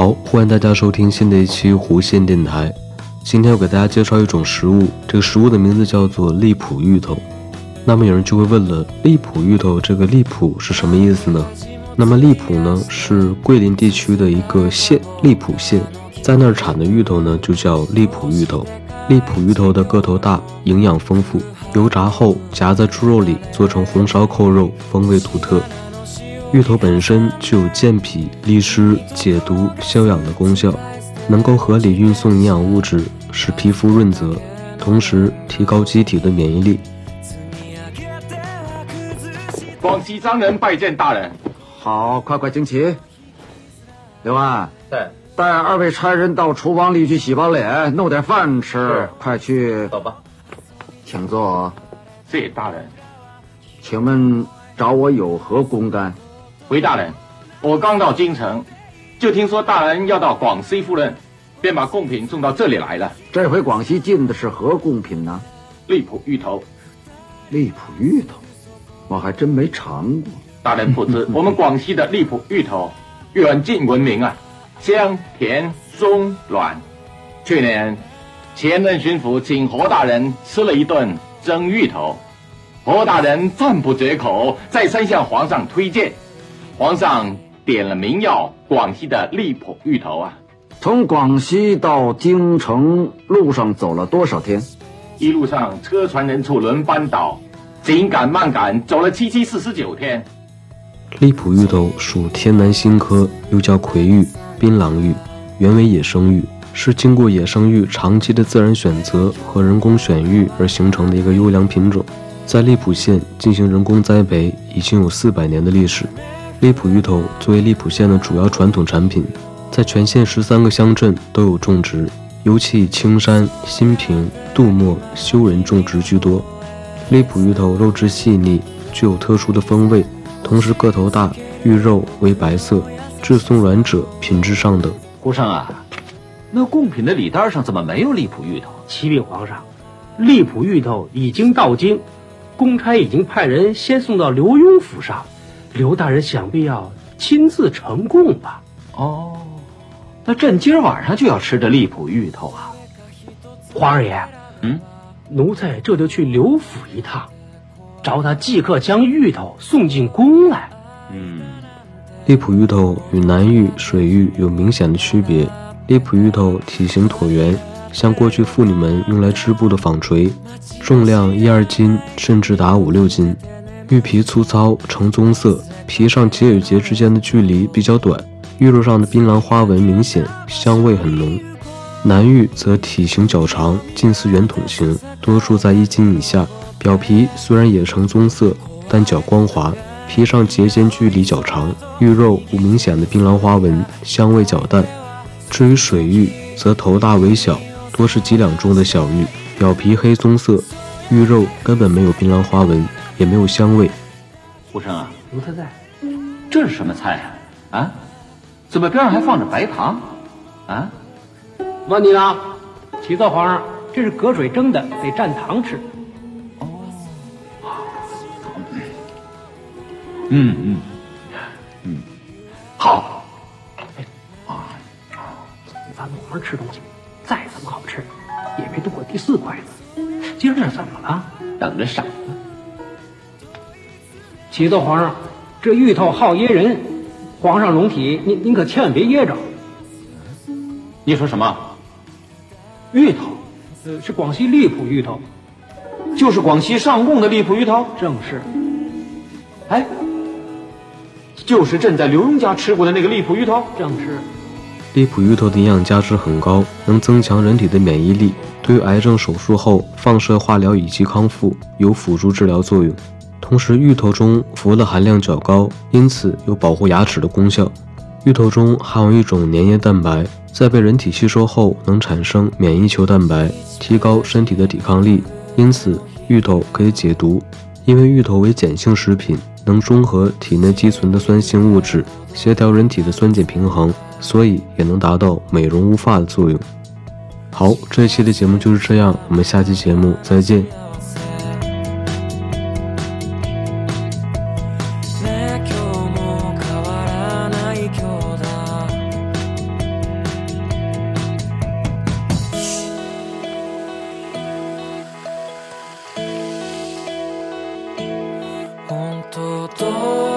好，欢迎大家收听新的一期弧线电台。今天要给大家介绍一种食物，这个食物的名字叫做荔浦芋头。那么有人就会问了，荔浦芋头这个荔浦是什么意思呢？那么荔浦呢是桂林地区的一个县，荔浦县，在那儿产的芋头呢就叫荔浦芋头。荔浦芋头的个头大，营养丰富，油炸后夹在猪肉里做成红烧扣肉，风味独特。芋头本身具有健脾利湿、解毒消痒的功效，能够合理运送营养物质，使皮肤润泽，同时提高机体的免疫力。广西商人拜见大人。好，快快请起。刘安，在，带二位差人到厨房里去洗把脸，弄点饭吃。快去，走吧。请坐。谢大人。请问找我有何公干？回大人，我刚到京城，就听说大人要到广西赴任，便把贡品送到这里来了。这回广西进的是何贡品呢？荔浦芋头，荔浦芋头，我还真没尝过。大人不知，我们广西的荔浦芋头远近闻名啊，香甜松软。去年前任巡抚请何大人吃了一顿蒸芋头，何大人赞不绝口，再三向皇上推荐。皇上点了名要广西的荔浦芋头啊，从广西到京城路上走了多少天？一路上车船人畜轮班倒，紧赶慢赶，走了七七四十九天。荔浦芋头属天南星科，又叫葵芋、槟榔芋，原为野生芋，是经过野生芋长期的自然选择和人工选育而形成的一个优良品种。在荔浦县进行人工栽培已经有四百年的历史。荔浦芋头作为荔浦县的主要传统产品，在全县十三个乡镇都有种植，尤其以青山、新平、杜默、修仁种植居多。荔浦芋头肉质细腻，具有特殊的风味。同时个头大，芋肉为白色，质松软者，品质上等。胡生啊，那贡品的礼单上怎么没有荔浦芋头？启禀皇上，荔浦芋头已经到京，公差已经派人先送到刘墉府上，刘大人想必要亲自呈贡吧？哦，那朕今儿晚上就要吃这荔浦芋头啊！皇二爷，嗯，奴才这就去刘府一趟。找他即刻将芋头送进宫来。嗯，荔浦芋头与南芋、水芋有明显的区别。荔浦芋头体型椭圆，像过去妇女们用来织布的纺锤，重量一二斤，甚至达五六斤。玉皮粗糙，呈棕色，皮上节与节之间的距离比较短，玉肉上的槟榔花纹明显，香味很浓。南玉则体型较长，近似圆筒形，多数在一斤以下。表皮虽然也呈棕色，但较光滑，皮上节间距离较长，玉肉无明显的槟榔花纹，香味较淡。至于水玉，则头大尾小，多是几两重的小玉，表皮黑棕色，玉肉根本没有槟榔花纹，也没有香味。胡生啊，奴才在。这是什么菜啊？啊？怎么边上还放着白糖？啊？问你呢，启奏皇上，这是隔水蒸的，得蘸糖吃。哦嗯嗯嗯，好。啊，咱们皇上吃东西再怎么好吃，也没动过第四筷子。今儿这怎么了？等着赏。启奏皇上，这芋头好噎人，皇上龙体，您您可千万别噎着。你说什么？芋头，呃，是广西荔浦芋头，就是广西上贡的荔浦芋头。正是。哎。就是朕在刘墉家吃过的那个荔浦芋头，正是。荔浦芋头的营养价值很高，能增强人体的免疫力，对于癌症手术后放射化疗以及康复有辅助治疗作用。同时，芋头中氟的含量较高，因此有保护牙齿的功效。芋头中含有一种粘液蛋白，在被人体吸收后能产生免疫球蛋白，提高身体的抵抗力，因此芋头可以解毒。因为芋头为碱性食品。能中和体内积存的酸性物质，协调人体的酸碱平衡，所以也能达到美容乌发的作用。好，这一期的节目就是这样，我们下期节目再见。多